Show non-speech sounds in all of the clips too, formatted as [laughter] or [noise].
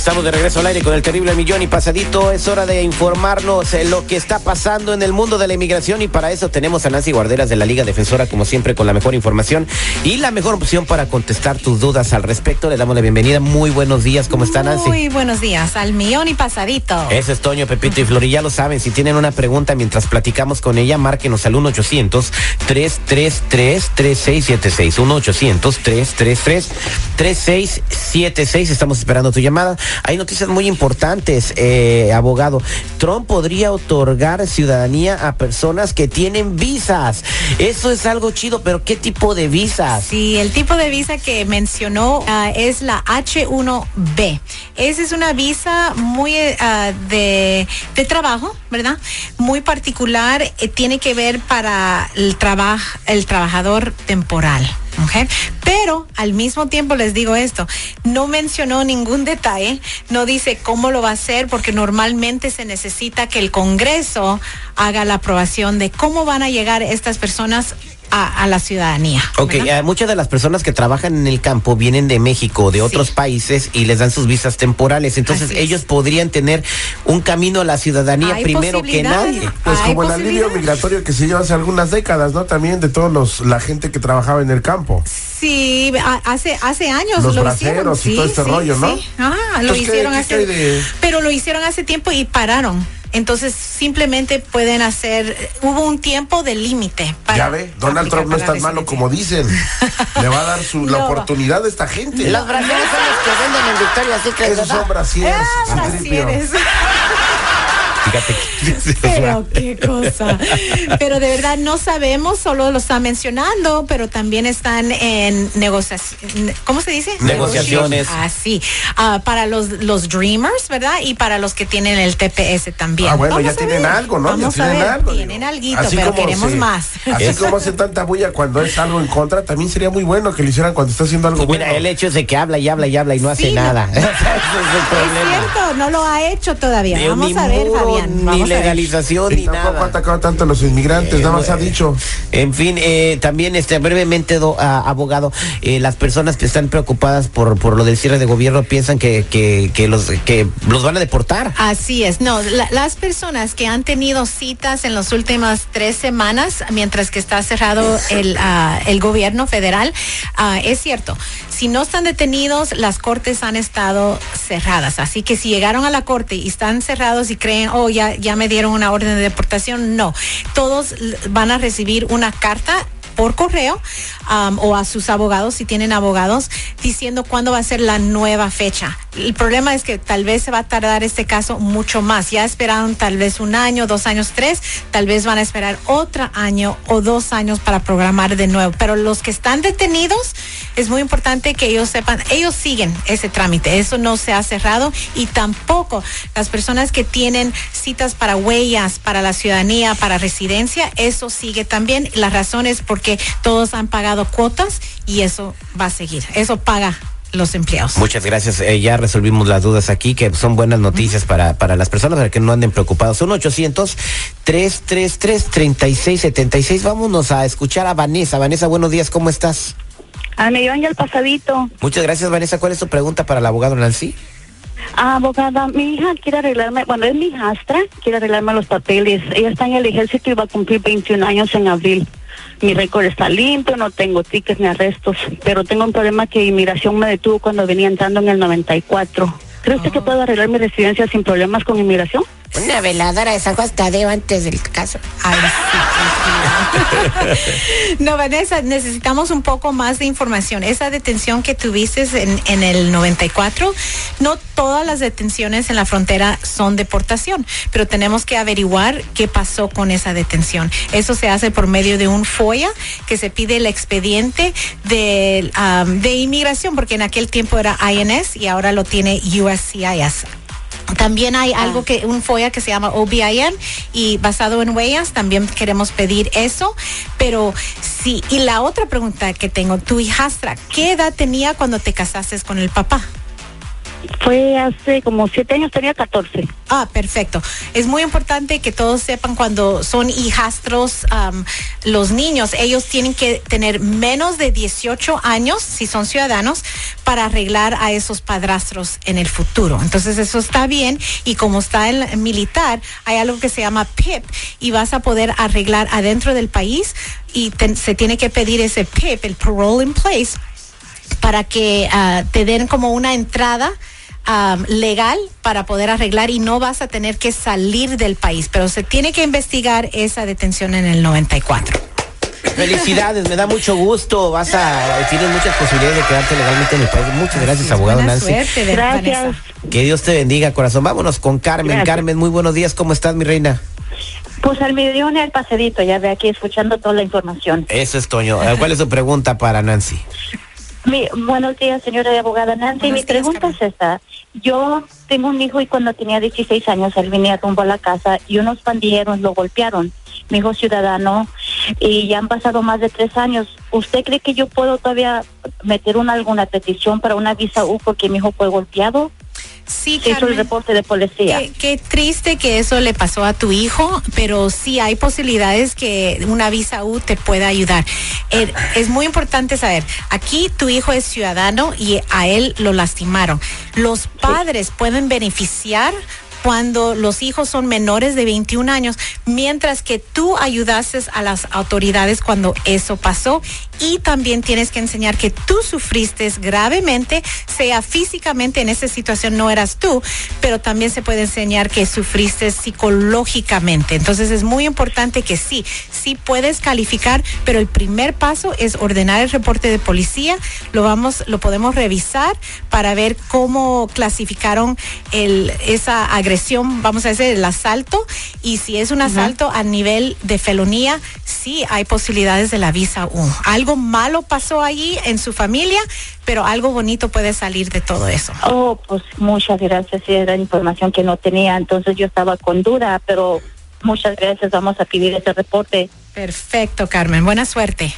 Estamos de regreso al aire con el terrible millón y pasadito. Es hora de informarnos en lo que está pasando en el mundo de la inmigración y para eso tenemos a Nancy Guarderas de la Liga Defensora como siempre con la mejor información y la mejor opción para contestar tus dudas al respecto. Le damos la bienvenida. Muy buenos días. ¿Cómo está Nancy? Muy buenos días al millón y pasadito. Ese es Toño, Pepito y Flori. Ya lo saben. Si tienen una pregunta mientras platicamos con ella, márquenos al 1-800-333-3676. 1-800-333-3676. Estamos esperando tu llamada. Hay noticias muy importantes, eh, abogado. Trump podría otorgar ciudadanía a personas que tienen visas. Eso es algo chido, pero ¿qué tipo de visas? Sí, el tipo de visa que mencionó ah, es la H1B. Esa es una visa muy ah, de, trabajo, ¿verdad? Muy particular. eh, tiene que ver para el, traba- el trabajador temporal. Pero al mismo tiempo les digo esto, no mencionó ningún detalle, no dice cómo lo va a hacer, porque normalmente se necesita que el Congreso haga la aprobación de cómo van a llegar estas personas a, a la ciudadanía. Ok, eh, muchas de las personas que trabajan en el campo vienen de México, de otros Sí. países y les dan sus visas temporales. Entonces ellos podrían tener un camino a la ciudadanía primero que nadie. Pues como el alivio migratorio que se lleva hace algunas décadas, ¿no? También de todos los la gente que trabajaba en el campo. Sí, hace hace años Los lo braceros hicieron. y todo este rollo, ¿no? sí. Ah, lo Entonces, ¿qué- hicieron qué hace, de- pero lo hicieron hace tiempo y pararon. Entonces simplemente pueden hacer, hubo un tiempo de límite. para Ya ve, Donald Trump no es tan malo como dicen. Le va a dar su, la [laughs] No. oportunidad a esta gente. Los brasileños son los que venden en Victoria Secret, Esos ¿verdad? son brasieres. Ah. Fíjate que- [laughs] Pero qué cosa. Pero de verdad no sabemos, solo lo están mencionando, pero también están en negociaciones. ¿Cómo se dice? Negociaciones. Así. Ah, para los, los Dreamers, ¿verdad? Y para los que tienen el TPS también. Ah, bueno, Vamos ya a tienen ver. algo, ¿no? Vamos ya a tienen ver. algo. Tienen alguito, Así pero como queremos se- más. Así [laughs] como hacen tanta bulla cuando es algo en contra, también sería muy bueno que lo hicieran cuando está haciendo algo Mira, bueno. el hecho es de que habla y habla y habla y no hace no. nada. [laughs] Es el Es problema. cierto, no lo ha hecho todavía. Vamos a ver, muro, Ni legalización, ni tampoco ha nada. atacado tanto a los inmigrantes, Eh, nada más ha dicho. En fin, eh, también este brevemente, do- a- abogado, eh, las personas que están preocupadas por, por lo del cierre de gobierno piensan que, que, que los, que los van a deportar. Así es, no, la- las personas que han tenido citas en las últimas tres semanas, mientras que está cerrado el, ah, el gobierno federal, ah, es cierto, si no están detenidos, las cortes han estado cerradas, así que si llegaron a la corte y están cerrados y creen, oh, ya, ya me dieron una orden de deportación, no, todos van a recibir una carta por correo am, o a sus abogados, si tienen abogados, diciendo cuándo va a ser la nueva fecha. El problema es que tal vez se va a tardar este caso mucho más. Ya esperaron tal vez un año, dos años, tres, tal vez van a esperar otro año o dos años para programar de nuevo. Pero los que están detenidos, es muy importante que ellos sepan, ellos siguen ese trámite, eso no se ha cerrado y tampoco las personas que tienen citas para huellas, para la ciudadanía, para residencia, eso sigue también. La razón es porque todos han pagado cuotas y eso va a seguir, eso paga los empleados. Muchas gracias. eh, ya resolvimos las dudas aquí, que son buenas noticias para, para las personas para que no anden preocupados. Son 800-333-3676. Vámonos a escuchar a Vanessa. Vanessa, buenos días, ¿cómo estás? Al millón y al pasadito. Muchas gracias, Vanessa. ¿Cuál es tu pregunta para el abogado Nancy? Ah, abogada, mi hija quiere arreglarme, bueno, es mi hijastra, quiere arreglarme los papeles. Ella está en el ejército y va a cumplir 21 años en abril. Mi récord está limpio, no tengo tickets ni arrestos, pero tengo un problema que inmigración me detuvo cuando venía entrando en el 94. ¿Cree usted que puedo arreglar mi residencia sin problemas con inmigración? Una veladora de San Juan Tadeo antes del caso. Ay, sí, sí. no, Vanessa, necesitamos un poco más de información. Esa detención que tuviste en, en el 94, no todas las detenciones en la frontera son deportación, pero tenemos que averiguar qué pasó con esa detención. Eso se hace por medio de un FOIA que se pide el expediente de, um, de inmigración, porque en aquel tiempo era INS y ahora lo tiene USCIS. También hay algo que, un FOIA que se llama OBIN y basado en huellas, también queremos pedir eso. Pero sí, y la otra pregunta que tengo, tu hijastra, ¿qué edad tenía cuando te casaste con el papá? Fue hace como siete años, tenía 14. Ah, perfecto. Es muy importante que todos sepan cuando son hijastros los niños, ellos tienen que tener menos de 18 años, si son ciudadanos, para arreglar a esos padrastros en el futuro. Entonces eso está bien y como está el militar, hay algo que se llama PIP y vas a poder arreglar adentro del país y se tiene que pedir ese PIP, el parole in place, para que ah, te den como una entrada am, legal para poder arreglar y no vas a tener que salir del país, pero se tiene que investigar esa detención en el 94. Felicidades, me da mucho gusto. Vas a, tienes muchas posibilidades de quedarte legalmente en el país. Muchas gracias, abogado Buena Nancy. suerte, Gracias. Vanessa. Que Dios te bendiga, corazón. Vámonos con Carmen. Gracias. Carmen, muy buenos días. ¿Cómo estás, mi reina? Pues al millón el pasadito, ya ve aquí escuchando toda la información. Eso es Toño. Eh, ¿Cuál es su pregunta para Nancy? Mi, buenos días, señora abogada Nancy. Buenos Mi días, pregunta Carmen. es esta. Yo tengo un hijo y cuando tenía 16 años él venía rumbo a la casa y unos pandilleros lo golpearon. Mi hijo ciudadano y ya han pasado más de tres años. ¿Usted cree que yo puedo todavía meter una alguna petición para una visa U porque mi hijo fue golpeado? Sí, Se hizo el Carmen. reporte de policía. Qué, qué triste que eso le pasó a tu hijo, pero sí hay posibilidades que una visa U te pueda ayudar. Eh, es muy importante saber, aquí tu hijo es ciudadano y a él lo lastimaron. Los padres pueden beneficiar cuando los hijos son menores de 21 años, mientras que tú ayudaste a las autoridades cuando eso pasó y también tienes que enseñar que tú sufriste gravemente, sea físicamente en esa situación no eras tú, pero también se puede enseñar que sufriste psicológicamente. Entonces es muy importante que sí, sí puedes calificar, pero el primer paso es ordenar el reporte de policía, lo vamos, lo podemos revisar para ver cómo clasificaron el, esa agresión, vamos a decir, el asalto, y si es un asalto a nivel de felonía, sí hay posibilidades de la visa U. Algo malo pasó allí en su familia, pero algo bonito puede salir de todo eso. Oh, pues muchas gracias. Era información que no tenía, entonces yo estaba con duda, pero muchas gracias. Vamos a pedir ese reporte. Perfecto, Carmen. Buena suerte.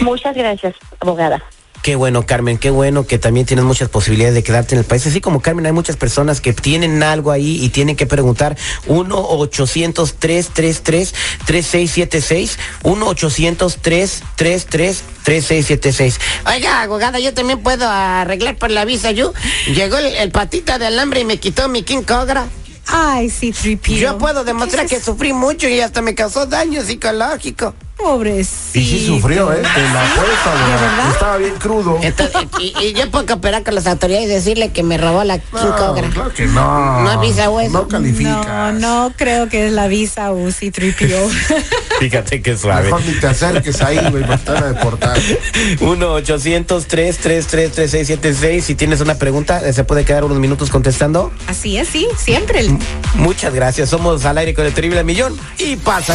Muchas gracias, abogada. Qué bueno, Carmen, qué bueno que también tienes muchas posibilidades de quedarte en el país. Así como Carmen, hay muchas personas que tienen algo ahí y tienen que preguntar 1-800-333-3676. 1-800-333-3676. Oiga, abogada, yo también puedo arreglar por la visa yo. Llegó el, el patita de alambre y me quitó mi King Cobra. Ay, sí, Tripio. Yo puedo demostrar que sufrí mucho y hasta me causó daño psicológico. Pobrecito. Y sí sufrió, ¿eh? Te la apuesto, ¿De verdad? Estaba bien crudo. Entonces, y, y yo puedo cooperar con las autoridades y decirle que me robó la No, Cobra. claro que no. No es visa U. No calificas. No, no creo que es la visa UCI Tripio. [laughs] Fíjate qué suave. Mejor ni te acerques ahí, güey, me están a deportar. 1-800-333-3676. Si tienes una pregunta, eh, se puede quedar unos minutos contestando. Así es, sí, siempre. el- Muchas gracias. Somos al aire con el terrible millón y pasa.